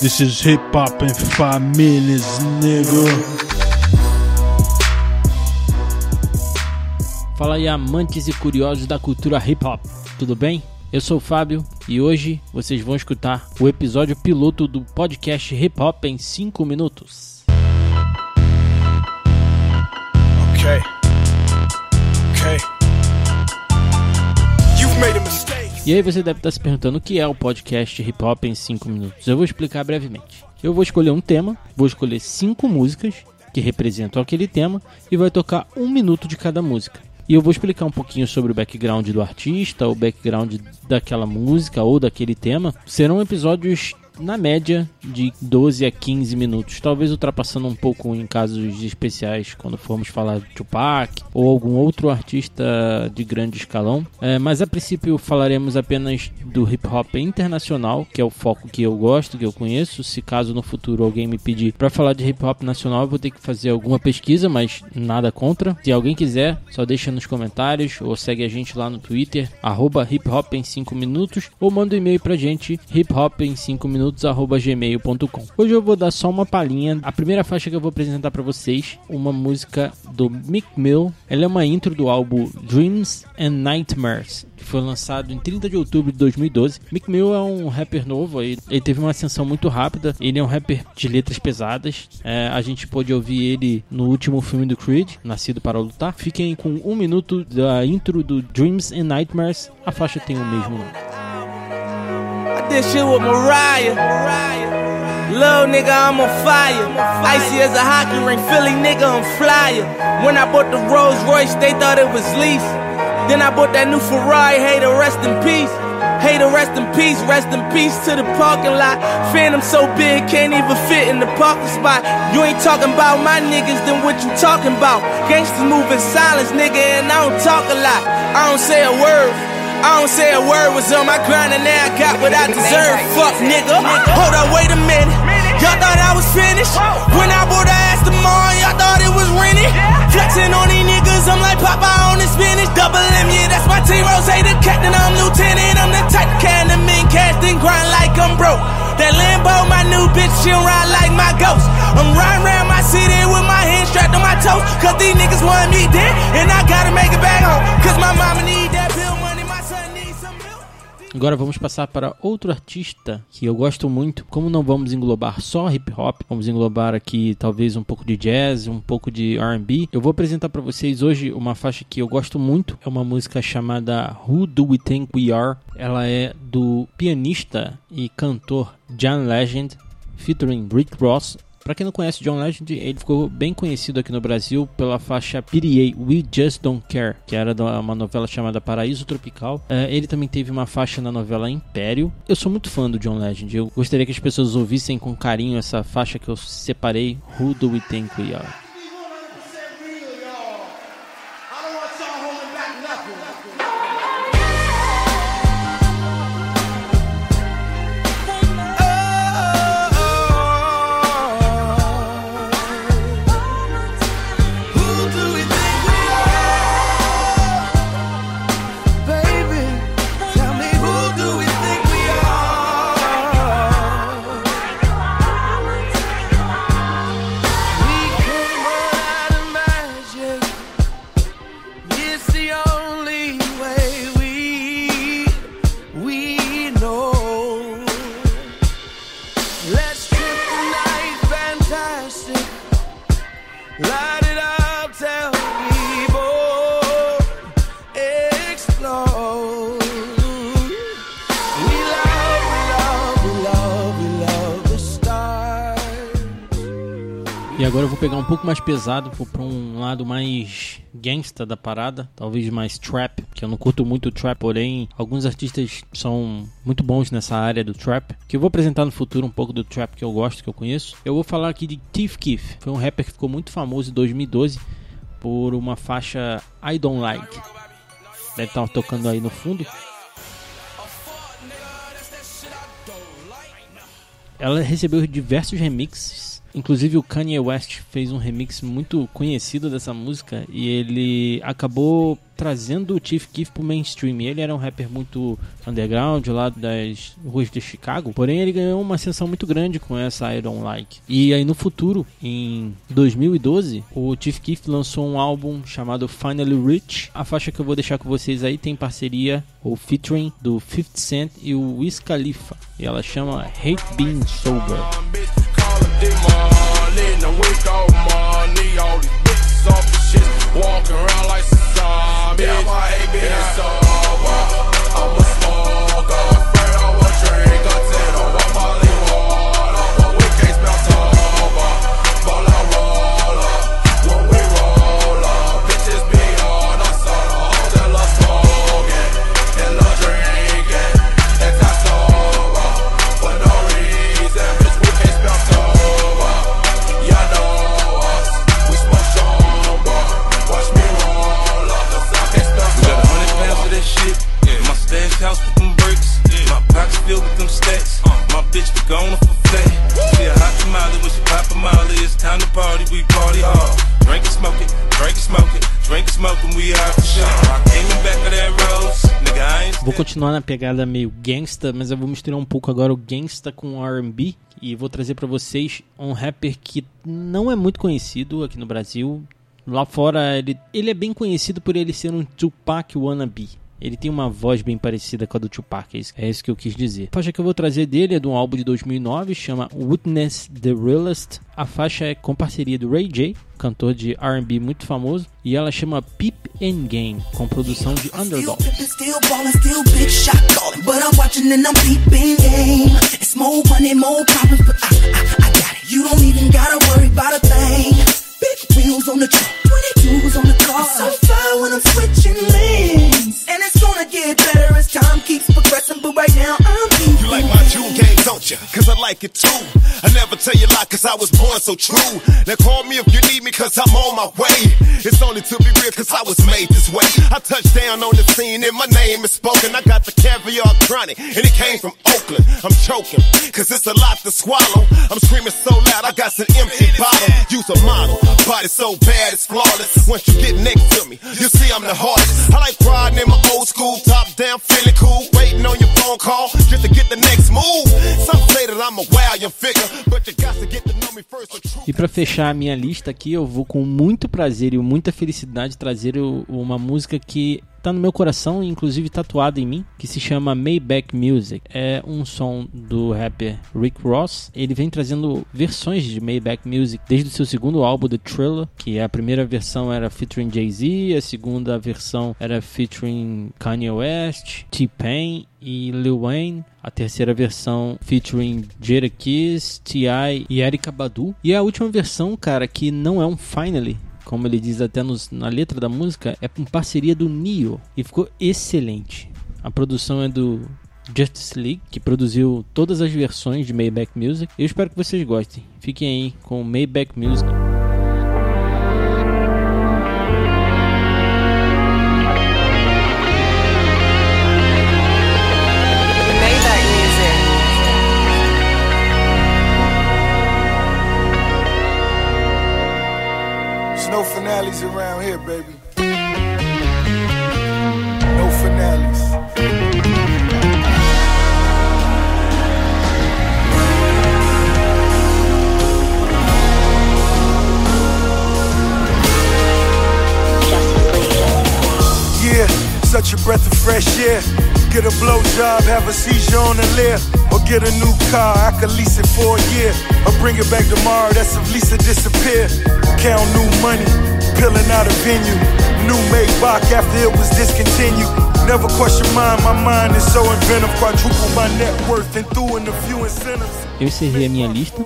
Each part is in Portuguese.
This is hip hop in five minutes, nigga. Fala aí, amantes e curiosos da cultura hip hop, tudo bem? Eu sou o Fábio e hoje vocês vão escutar o episódio piloto do podcast Hip Hop em 5 minutos. Okay. Okay. You've made a mistake. E aí você deve estar se perguntando o que é o podcast Hip Hop em 5 minutos. Eu vou explicar brevemente. Eu vou escolher um tema, vou escolher 5 músicas que representam aquele tema e vai tocar um minuto de cada música. E eu vou explicar um pouquinho sobre o background do artista, o background daquela música ou daquele tema. Serão episódios na média de 12 a 15 minutos, talvez ultrapassando um pouco em casos especiais quando formos falar de Tupac ou algum outro artista de grande escalão. É, mas a princípio falaremos apenas do hip hop internacional, que é o foco que eu gosto, que eu conheço. Se caso no futuro alguém me pedir para falar de hip hop nacional, eu vou ter que fazer alguma pesquisa, mas nada contra. Se alguém quiser, só deixa nos comentários ou segue a gente lá no Twitter, arroba hip hop em 5 minutos, ou manda um e-mail pra gente, hip hop em 5 minutos gmail.com. Hoje eu vou dar só uma palhinha. A primeira faixa que eu vou apresentar para vocês, uma música do Mick Mill. Ela é uma intro do álbum Dreams and Nightmares, que foi lançado em 30 de outubro de 2012. Mick Mill é um rapper novo, ele, ele teve uma ascensão muito rápida. Ele é um rapper de letras pesadas. É, a gente pôde ouvir ele no último filme do Creed, Nascido para Lutar. Fiquem com um minuto da intro do Dreams and Nightmares. A faixa tem o mesmo nome. This shit with Mariah. Little nigga, I'm on fire. Icy as a hockey ring, Philly nigga, I'm flyer. When I bought the Rolls Royce, they thought it was lease. Then I bought that new Ferrari, hey, to rest in peace. Hey, to rest in peace, rest in peace to the parking lot. Phantom so big, can't even fit in the parking spot. You ain't talking about my niggas, then what you talking about? Gangsters move in silence, nigga, and I don't talk a lot. I don't say a word. I don't say a word was on my grind and now I got what I deserve. Fuck nigga. Hold up, wait a minute. Y'all thought I was finished. When I bought the ass tomorrow, y'all thought it was rented. Flexing on these niggas, I'm like Papa on the spinach. Double M, yeah, that's my team. Rose, the captain, I'm lieutenant. I'm the type can the men cast grind like I'm broke. That Lambo, my new bitch, she'll ride like my ghost. I'm riding around my city with my hands strapped on my toes. Cause these niggas want me dead, and I Agora vamos passar para outro artista que eu gosto muito. Como não vamos englobar só hip hop, vamos englobar aqui talvez um pouco de jazz, um pouco de R&B. Eu vou apresentar para vocês hoje uma faixa que eu gosto muito. É uma música chamada Who Do We Think We Are. Ela é do pianista e cantor John Legend, featuring Rick Ross. Para quem não conhece John Legend, ele ficou bem conhecido aqui no Brasil pela faixa PDA We Just Don't Care, que era uma novela chamada Paraíso Tropical. É, ele também teve uma faixa na novela Império. Eu sou muito fã do John Legend. Eu gostaria que as pessoas ouvissem com carinho essa faixa que eu separei, Who Do We Think We Are. Like agora eu vou pegar um pouco mais pesado, vou pra um lado mais gangsta da parada, talvez mais trap, que eu não curto muito trap, porém alguns artistas são muito bons nessa área do trap, que eu vou apresentar no futuro um pouco do trap que eu gosto, que eu conheço. Eu vou falar aqui de Thief Keef, foi um rapper que ficou muito famoso em 2012 por uma faixa I Don't Like. Deve estar tocando aí no fundo. Ela recebeu diversos remixes. Inclusive o Kanye West fez um remix muito conhecido dessa música e ele acabou trazendo o Chief Keef pro mainstream. Ele era um rapper muito underground lá das ruas de Chicago, porém ele ganhou uma ascensão muito grande com essa I Don't Like. E aí no futuro, em 2012, o Chief Keef lançou um álbum chamado Finally Rich. A faixa que eu vou deixar com vocês aí tem parceria ou featuring do 50 Cent e o Wiz Khalifa. E ela chama Hate Being Sober. Him D-Money. Now we go money. All these bitches off the shit. Walking around like some zombies. Damn, I hate Vou continuar na pegada meio gangsta, mas eu vou misturar um pouco agora o gangsta com R&B e vou trazer pra vocês um rapper que não é muito conhecido aqui no Brasil. Lá fora ele, ele é bem conhecido por ele ser um Tupac wannabe. Ele tem uma voz bem parecida com a do Tupac, é isso, é isso que eu quis dizer. A faixa que eu vou trazer dele é de um álbum de 2009, chama Witness the Realest. A faixa é com parceria do Ray J, cantor de R&B muito famoso, e ela chama Peep and Game, com produção de Underdog. ballin', still big so true. Now call me if you need me, cause I'm on my way. It's only to be real, cause I was made this way. I touched down on the scene and my name is spoken. I got the caviar chronic, and it came from Oakland. I'm choking, cause it's a lot to swallow. I'm screaming so loud, I got some empty bottle. Use a model, body so bad it's flawless. Once you get next to me, you see I'm the hardest. I like riding in my old school, top down, feeling cool. Waiting on your phone call just to get the next move. Some say that I'm a wild young figure, but you got to get E pra fechar a minha lista aqui, eu vou com muito prazer e muita felicidade trazer uma música que tá no meu coração, inclusive tatuada em mim, que se chama Maybach Music. É um som do rapper Rick Ross. Ele vem trazendo versões de Maybach Music desde o seu segundo álbum, The Thriller, que a primeira versão era featuring Jay-Z, a segunda versão era featuring Kanye West, T-Pain e Lil Wayne. A terceira versão featuring Jada Kiss, T.I. e Erykah Badu. E a última versão, cara, que não é um Finally, como ele diz até nos- na letra da música, é com parceria do Neo. E ficou excelente. A produção é do Justice League, que produziu todas as versões de Maybach Music. Eu espero que vocês gostem. Fiquem aí com Maybach Music. Finales around here, baby. No finales. Yeah, such a breath of fresh air. Get a blowjob, have a seizure on the lift. Or get a new car, I could lease it for a year. Or bring it back tomorrow, that's if Lisa disappear. Count new money, out a venue. New after it was discontinued. Never question mine, my mind is so inventive. Quadruple my net worth and in a few incentives. Eu encerrei a minha lista.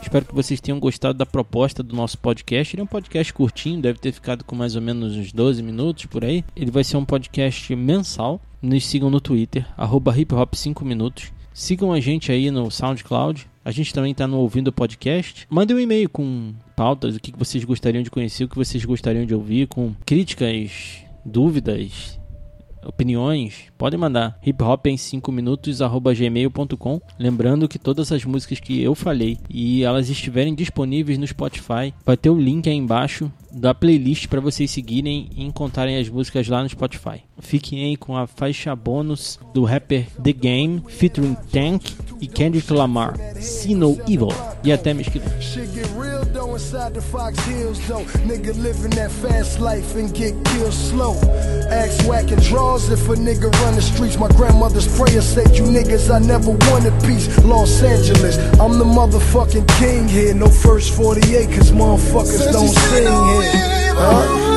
Espero que vocês tenham gostado da proposta do nosso podcast. Ele é um podcast curtinho, deve ter ficado com mais ou menos uns 12 minutos por aí. Ele vai ser um podcast mensal. Nos sigam no Twitter, arroba hiphop 5 minutos. Sigam a gente aí no SoundCloud. A gente também está no Ouvindo Podcast. Mandem um e-mail com pautas, o que que vocês gostariam de conhecer, o que vocês gostariam de ouvir, com críticas, dúvidas, opiniões, podem mandar hiphop em 5 minutos gmail.com. Lembrando que todas as músicas que eu falei e elas estiverem disponíveis no Spotify, vai ter o link aí embaixo da playlist para vocês seguirem e encontrarem as músicas lá no Spotify. Fiquem aí com a faixa bônus do rapper The Game featuring Tank e Kendrick Lamar, See No Evil. Yetem is gibi. Shit get real though inside the Fox Hills though. Nigga living that fast life and get killed slow. Axe whacking draws if a nigga run the streets. My grandmother's prayer said you niggas I never wanted peace. Los Angeles, I'm the motherfucking king here. No first 48 cause motherfuckers Since don't sing here. Huh?